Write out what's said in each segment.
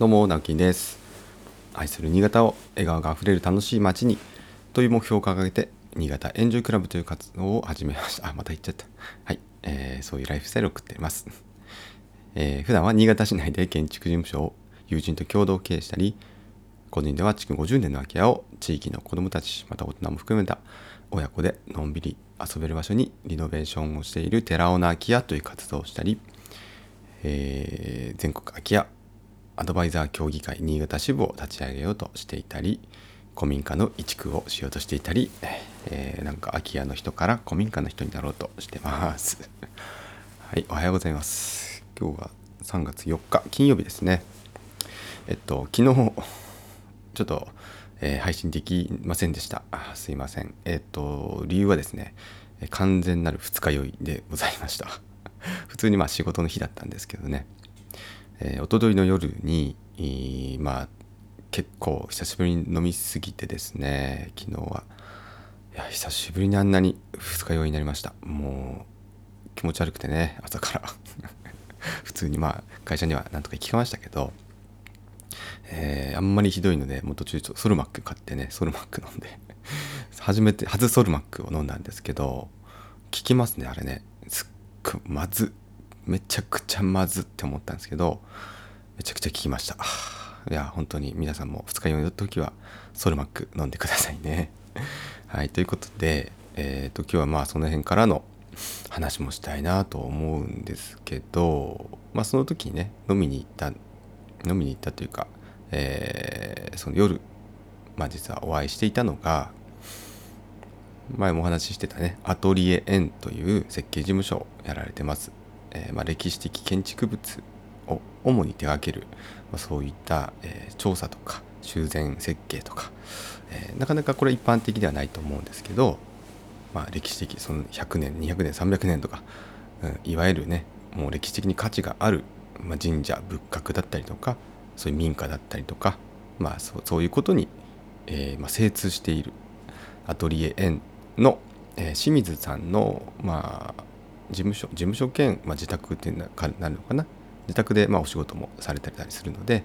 どうも直樹です。愛する新潟を笑顔があふれる楽しい街にという目標を掲げて新潟エンジョイクラブという活動を始めました。あまた言っちゃった。はい、えー、そういうライフスタイルを送っています、えー、普段は新潟市内で建築事務所を友人と共同経営したり個人では築50年の空き家を地域の子どもたちまた大人も含めた親子でのんびり遊べる場所にリノベーションをしている寺尾の空き家という活動をしたり、えー全国空き家アドバイザー協議会新潟支部を立ち上げようとしていたり古民家の移築をしようとしていたり、えーなんか空き家の人から古民家の人になろうとしてます。はい、おはようございます。今日は3月4日金曜日ですね。えっと昨日ちょっと、えー配信できませんでした。あすいません。えっと理由はですね、え完全なる二日酔いでございました。普通にまあ仕事の日だったんですけどね。えー、一昨日の夜に、えーまあ結構久しぶりに飲みすぎてですね昨日は。いや久しぶりにあんなに二日酔いになりました。もう気持ち悪くてね朝から。普通にまあ会社にはなんとか行きましたけど、えーあんまりひどいのでもう途中ソルマック買ってねソルマック飲んで初めて初ソルマックを飲んだんですけど効きますねあれね。すっごいまずめちゃくちゃまずって思ったんですけどめちゃくちゃ効きました。いや本当に皆さんも二日酔いの時はソルマック飲んでくださいね。はいということでえっ、と今日はまあその辺からの話もしたいなと思うんですけどまあその時にね飲みに行った飲みに行ったというか、えーその夜まあ実はお会いしていたのが前もお話ししてたねアトリエ N という設計事務所をやられてます、えーまあ、歴史的建築物を主に手掛ける、まあ、そういった、えー調査とか修繕設計とか、えなかなかこれ一般的ではないと思うんですけど、まあ、歴史的その100年200年300年とか、うんいわゆるねもう歴史的に価値がある、ま、神社仏閣だったりとかそういう民家だったりとか、まあ、そうそういうことに、えま、精通しているアトリエ N の、え清水さんの、まあ、事務所事務所兼、まあ、自宅っていうのかなるのかな？自宅で、まあ、お仕事もされたりするので、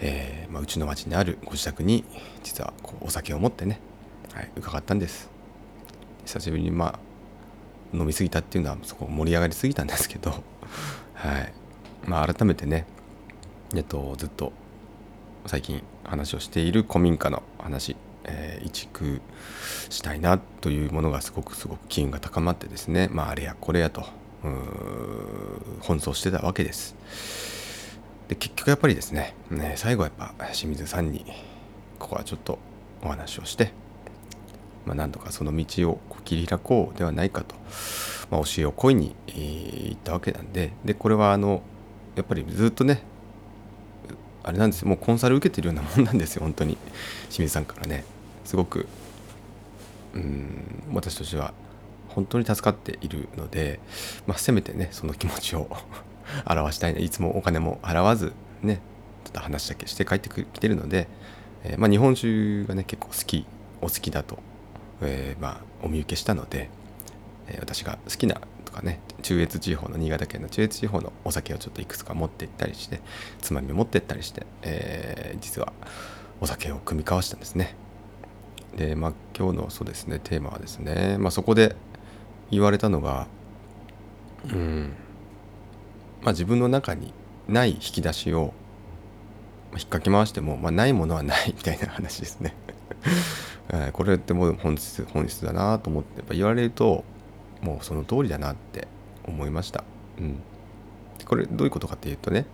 えーまあ、うちの町にあるご自宅に実はこうお酒を持ってね、はい、伺ったんです。久しぶりにまあ飲み過ぎたっていうのはそこ盛り上がりすぎたんですけど、はい。まあ、改めてね、えっと、ずっと最近話をしている古民家の話、えー移築したいなというものがすごくすごく機運が高まってですね、まあ、あれやこれやとうん奔走してたわけです。で結局やっぱりですねね最後はやっぱ清水さんにここはちょっとお話をして、まあ、何とかその道を切り開こうではないかと、まあ、教えを恋に、えーったわけなんででこれはあのやっぱりずっとねあれなんですよもうコンサル受けてるようなもんなんですよ本当に清水さんからねすごくうん私としては本当に助かっているので、まあ、せめてねその気持ちを 表したいないつもお金も払わずねちょっと話だけして帰ってきてるので、えーまあ、日本酒がね結構好きお好きだと、えーまあ、お見受けしたので、えー私が好きなとかね中越地方の新潟県の中越地方のお酒をちょっといくつか持って行ったりしてつまみを持って行ったりして、えー実はお酒を組み交わしたんですね。でまあ今日のそうですねテーマはですね、まあ、そこで言われたのがうんまあ自分の中にない引き出しを引っ掛け回しても、まあ、ないものはない みたいな話ですね。これってもう本質本質だなと思ってやっぱ言われるともうその通りだなって思いました。うん、これどういうことかっていうとね、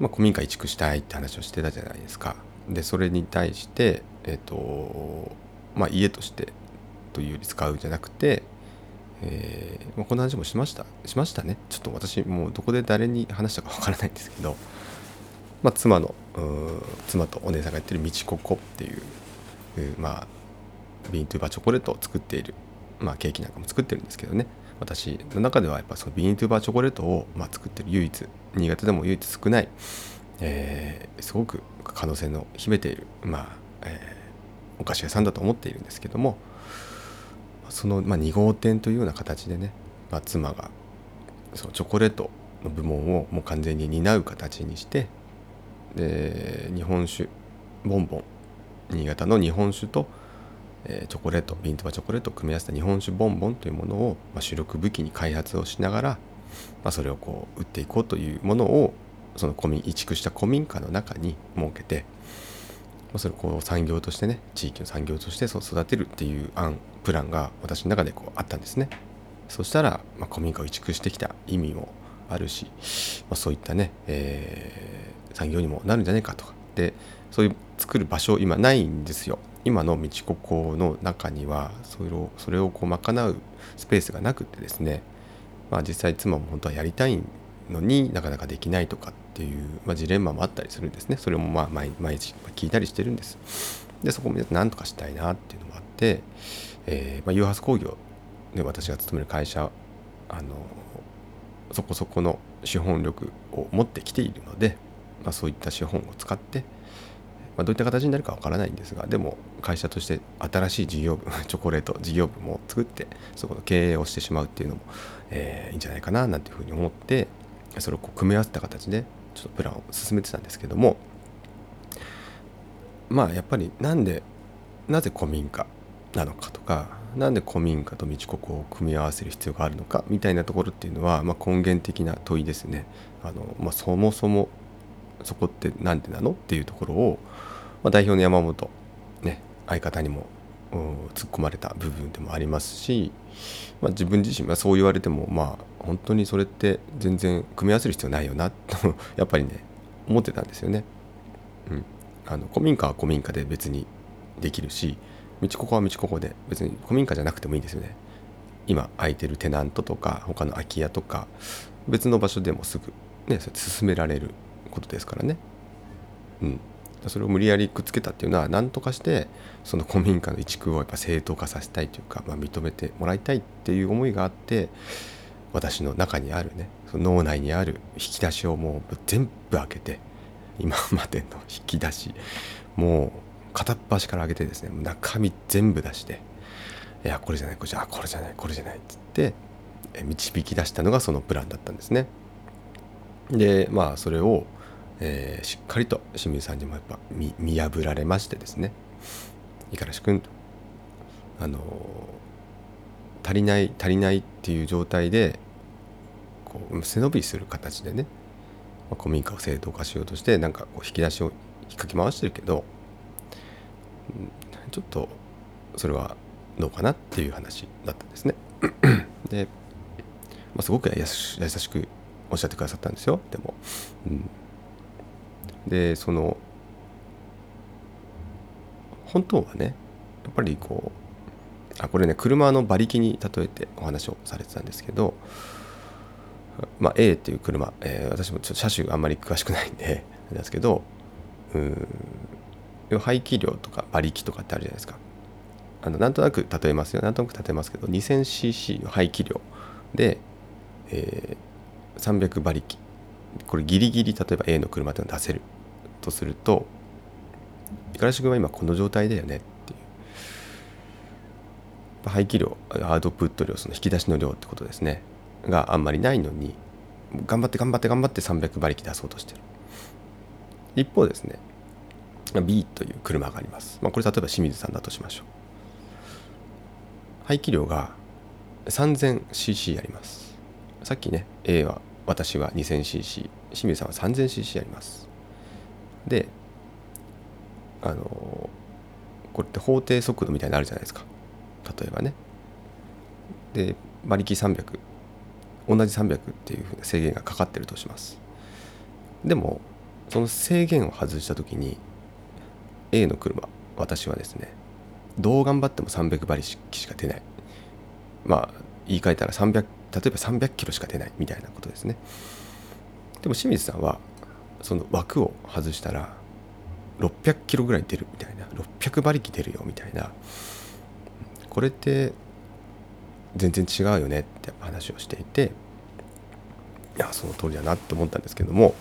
まあ、古民家移築したいって話をしてたじゃないですか。でそれに対して、えっとまあ、家としてというより使うんじゃなくて、えーま、この話もしましたしましたね。ちょっと私もうどこで誰に話したかわからないんですけど、まあ、妻の妻とお姉さんがやってる「みちここ」っていううーまあビーントゥーバーチョコレートを作っている、まあ、ケーキなんかも作ってるんですけどね。私の中ではやっぱそのビーントゥーバーチョコレートを、まあ、作ってる唯一新潟でも唯一少ない、えーすごく可能性の秘めている、まあえーお菓子屋さんだと思っているんですけどもその、まあ、2号店というような形でね、まあ、妻がそのチョコレートの部門をもう完全に担う形にして、で日本酒ボンボン新潟の日本酒と、えー、チョコレートビントバチョコレートを組み合わせた日本酒ボンボンというものを、まあ、主力武器に開発をしながら、まあ、それをこう売っていこうというものをその古民移築した古民家の中に設けて、それをこう産業としてね地域の産業としてそう育てるっていう案プランが私の中でこうあったんですね。そしたら、まあ、古民家を移築してきた意味もあるし、まあ、そういったね、えー、産業にもなるんじゃないかとか。でそういう作る場所今ないんですよ。今の道ここの中にはそれをそれをこう賄うスペースがなくてですね、まあ、実際妻も本当はやりたいのになかなかできないとかっていう、まあ、ジレンマもあったりするんですね。それもまあ毎日聞いたりしてるんです。でそこもなんとかしたいなっていうのもあって、えーまあ、ユーハス工業で私が勤める会社あのそこそこの資本力を持ってきているので、まあ、そういった資本を使って、まあ、どういった形になるかわからないんですがでも会社として新しい事業部 チョコレート事業部も作ってそこの経営をしてしまうっていうのも、えー、いいんじゃないかななんていうふうに思ってそれをこう組み合わせた形でちょっとプランを進めてたんですけどもまあやっぱりなんでなぜ古民家なのかとかなんで古民家と道ここを組み合わせる必要があるのかみたいなところっていうのは、まあ、根源的な問いですね。あのまあ、そもそもそこって何でなの？っていうところを、まあ、代表の山本、ね、相方にも突っ込まれた部分でもありますし、まあ、自分自身はそう言われてもまあ本当にそれって全然組み合わせる必要ないよなと やっぱりね思ってたんですよね。うん、あの古民家は古民家で別にできるし道ここは道ここで別に古民家じゃなくてもいいんですよね。今空いてるテナントとか他の空き家とか別の場所でもすぐね進められることですからね。うん。それを無理やりくっつけたっていうのは何とかしてその古民家の移築をやっぱ正当化させたいというか、まあ、認めてもらいたいっていう思いがあって私の中にあるねその脳内にある引き出しをもう全部開けて今までの引き出しもう片っ端から上げてですね中身全部出していやこれじゃないこれじゃないこれじゃないこれじゃないっつって導き出したのがそのプランだったんですね。でまあそれを、えー、しっかりと清水さんにもやっぱ見見破られましてですね五十嵐君とあの足りない足りないっていう状態でこう背伸びする形でね、まあ、古民家を正当化しようとしてなんかこう引き出しを引っかき回してるけどちょっとそれはどうかなっていう話だったんですね。で、まあ、すごく優しくおっしゃってくださったんですよでも。うん、でその本当はねやっぱりこうあこれね車の馬力に例えてお話をされてたんですけど、まあ、A っていう車、えー、私もちょっと車種があんまり詳しくないんで ですけどうん排気量とか馬力とかってあるじゃないですか。あのなんとなく例えますよ。なんとなく例えますけど 2000cc の排気量で、えー、300馬力。これギリギリ例えば A の車っていうのを出せる。とすると五十嵐君は今この状態だよねっていう排気量アウトプット量その引き出しの量ってことですねがあんまりないのに頑張って頑張って頑張って300馬力出そうとしてる一方ですね B という車があります。まあ、これ例えば清水さんだとしましょう。排気量が 3000cc あります。さっきね、A は私は 2000cc、清水さんは 3000cc あります。で、あのこれって法定速度みたいになるじゃないですか。例えばね。で、馬力300、同じ300っていうふうな制限がかかってるとします。でも、その制限を外した時に A の車私はですねどう頑張っても300馬力しか出ないまあ言い換えたら300例えば300キロしか出ないみたいなことですねでも清水さんはその枠を外したら600キロぐらい出るみたいな。600馬力出るよみたいな。これって全然違うよねって話をしていていやその通りだなって思ったんですけども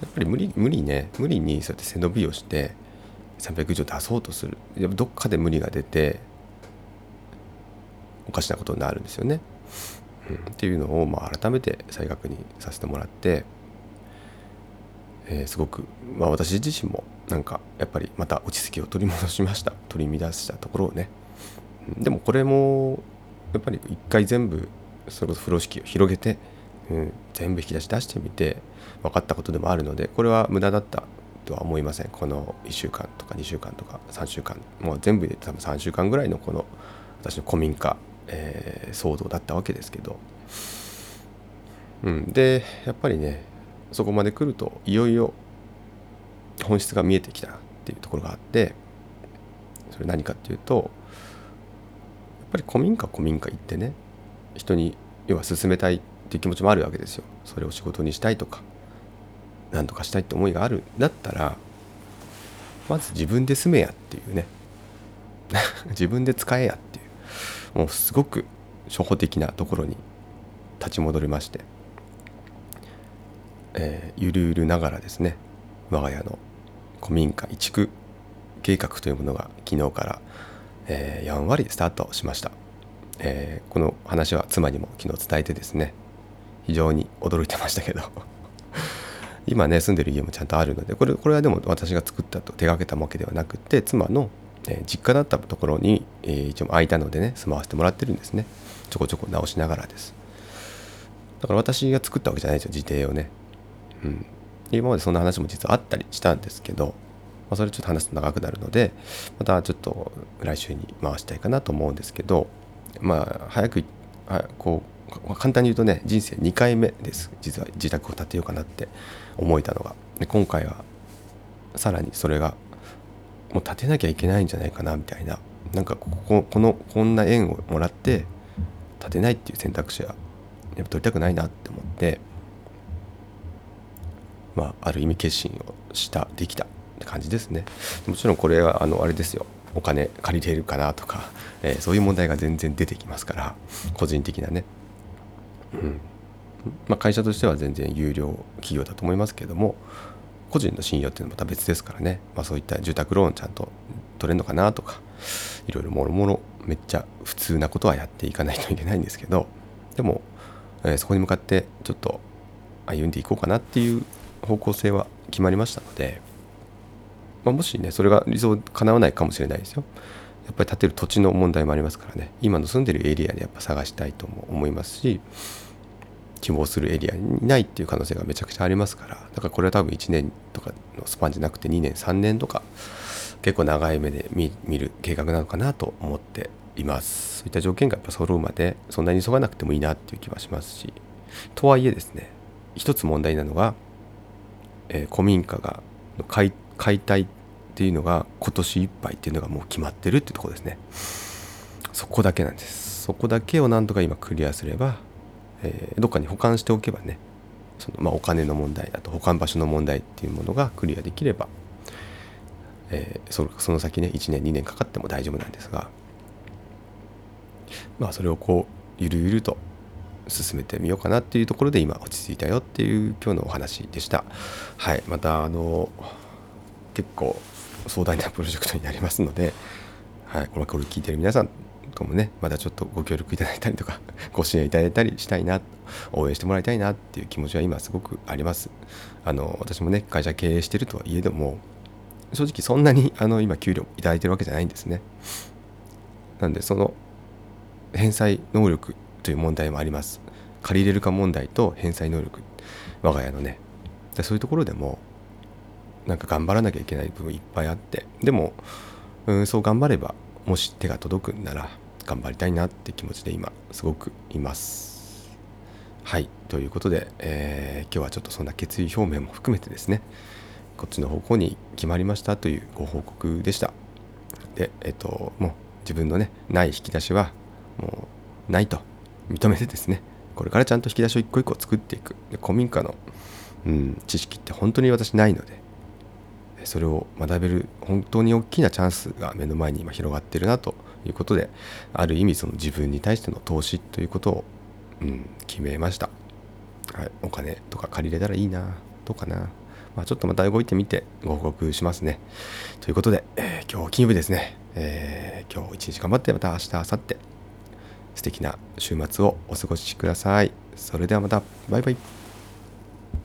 やっぱり無理無理ね。無理にそうやって背伸びをして300以上出そうとする。やっぱどっかで無理が出ておかしなことになるんですよね。うん、っていうのをまあ改めて再確認させてもらって、えー、すごく、まあ、私自身もなんかやっぱりまた落ち着きを取り戻しました。取り乱したところをね。でもこれもやっぱり一回全部それこそ風呂敷を広げて、うん、全部引き出し出してみて分かったことでもあるのでこれは無駄だったとは思いません。この1週間とか2週間とか3週間。もう全部で多分3週間ぐらいのこの私の古民家、えー、騒動だったわけですけど、うん、でやっぱりねそこまで来るといよいよ本質が見えてきたっていうところがあってそれ何かっていうとやっぱり古民家古民家行ってね人に要は進めたいっていう気持ちもあるわけですよ。それを仕事にしたいとか何とかしたいって思いがあるんだったらまず自分で住めやっていうね。自分で使えやっていう。もうすごく初歩的なところに立ち戻りまして、えー、ゆるゆるながらですね我が家の古民家移築計画というものが昨日から、えー、やんわりスタートしました、えー、この話は妻にも昨日伝えてですね非常に驚いてましたけど。今ね住んでる家もちゃんとあるのでこれこれはでも私が作ったと手がけたわけではなくて妻の、え、実家だったところに、え、一応空いたのでね住まわせてもらってるんですね。ちょこちょこ直しながらです。だから私が作ったわけじゃないですよ自邸をね。うん。今までそんな話も実はあったりしたんですけど、まあ、それちょっと話すと長くなるのでまたちょっと来週に回したいかなと思うんですけどまあ早くこう簡単に言うとね人生2回目です。実は自宅を建てようかなって思えたのが。で今回はさらにそれがもう建てなきゃいけないんじゃないかなみたいな。なんかこここのこんな縁をもらって建てないっていう選択肢はやっぱ取りたくないなって思って。まあ、ある意味決心をしたできたって感じですね。もちろんこれはあのあれですよ。お金借りれるかなとか、えー、そういう問題が全然出てきますから個人的なね、うん。まあ、会社としては全然有料企業だと思いますけども個人の信用っていうのはまた別ですからね、まあ、そういった住宅ローンちゃんと取れるのかなとかいろいろもろもろめっちゃ普通なことはやっていかないといけないんですけどでも、えー、そこに向かってちょっと歩んでいこうかなっていう方向性は決まりましたので、まあ、もしねそれが理想叶わないかもしれないですよ。やっぱり建てる土地の問題もありますからね。今の住んでるエリアでやっぱ探したいとも思いますし希望するエリアにないっていう可能性がめちゃくちゃありますから。だからこれは多分1年とかのスパンじゃなくて2年3年とか結構長い目で見る計画なのかなと思っています。そういった条件がやっぱ揃うまでそんなに急がなくてもいいなっていう気はしますし。とはいえですね一つ問題なのがえー、古民家が解解体っていうのが今年いっぱいっていうのがもう決まってるっていうところですね。そこだけなんです。そこだけをなんとか今クリアすれば、えー、どっかに保管しておけばねその、まあ、お金の問題あと保管場所の問題っていうものがクリアできれば、えー、そその先ね1年2年かかっても大丈夫なんですがまあそれをこうゆるゆると進めてみようかなっていうところで今落ち着いたよっていう今日のお話でした。はいまたあの結構壮大なプロジェクトになりますので、はい、これこれ聞いてる皆さんともねまだちょっとご協力いただいたりとか ご支援いただいたりしたいな応援してもらいたいなっていう気持ちは今すごくあります。あの私もね会社経営してるとはいえども正直そんなにあの今給料いいてるわけじゃないんですね。なんでその返済能力という問題もあります。借りれるか問題と返済能力。我が家のね。そういうところでもなんか頑張らなきゃいけない部分いっぱいあって。でもうんそう頑張ればもし手が届くなら頑張りたいなって気持ちで今すごくいます。はい。ということで、えー、今日はちょっとそんな決意表明も含めてですね。こっちの方向に決まりましたというご報告でした。でえっ、ともう自分のねない引き出しはもうないと。認めてですねこれからちゃんと引き出しを一個一個作っていく。で古民家の、うん、知識って本当に私ないのでそれを学べる本当に大きなチャンスが目の前に今広がってるなということである意味その自分に対しての投資ということを、うん、決めました、はい、お金とか借りれたらいいなどうかな。まあ、ちょっとまた動いてみてご報告しますね。ということで、えー、今日金曜日ですね、えー、今日一日頑張ってまた明日、明後日。素敵な週末をお過ごしください。それではまた、バイバイ。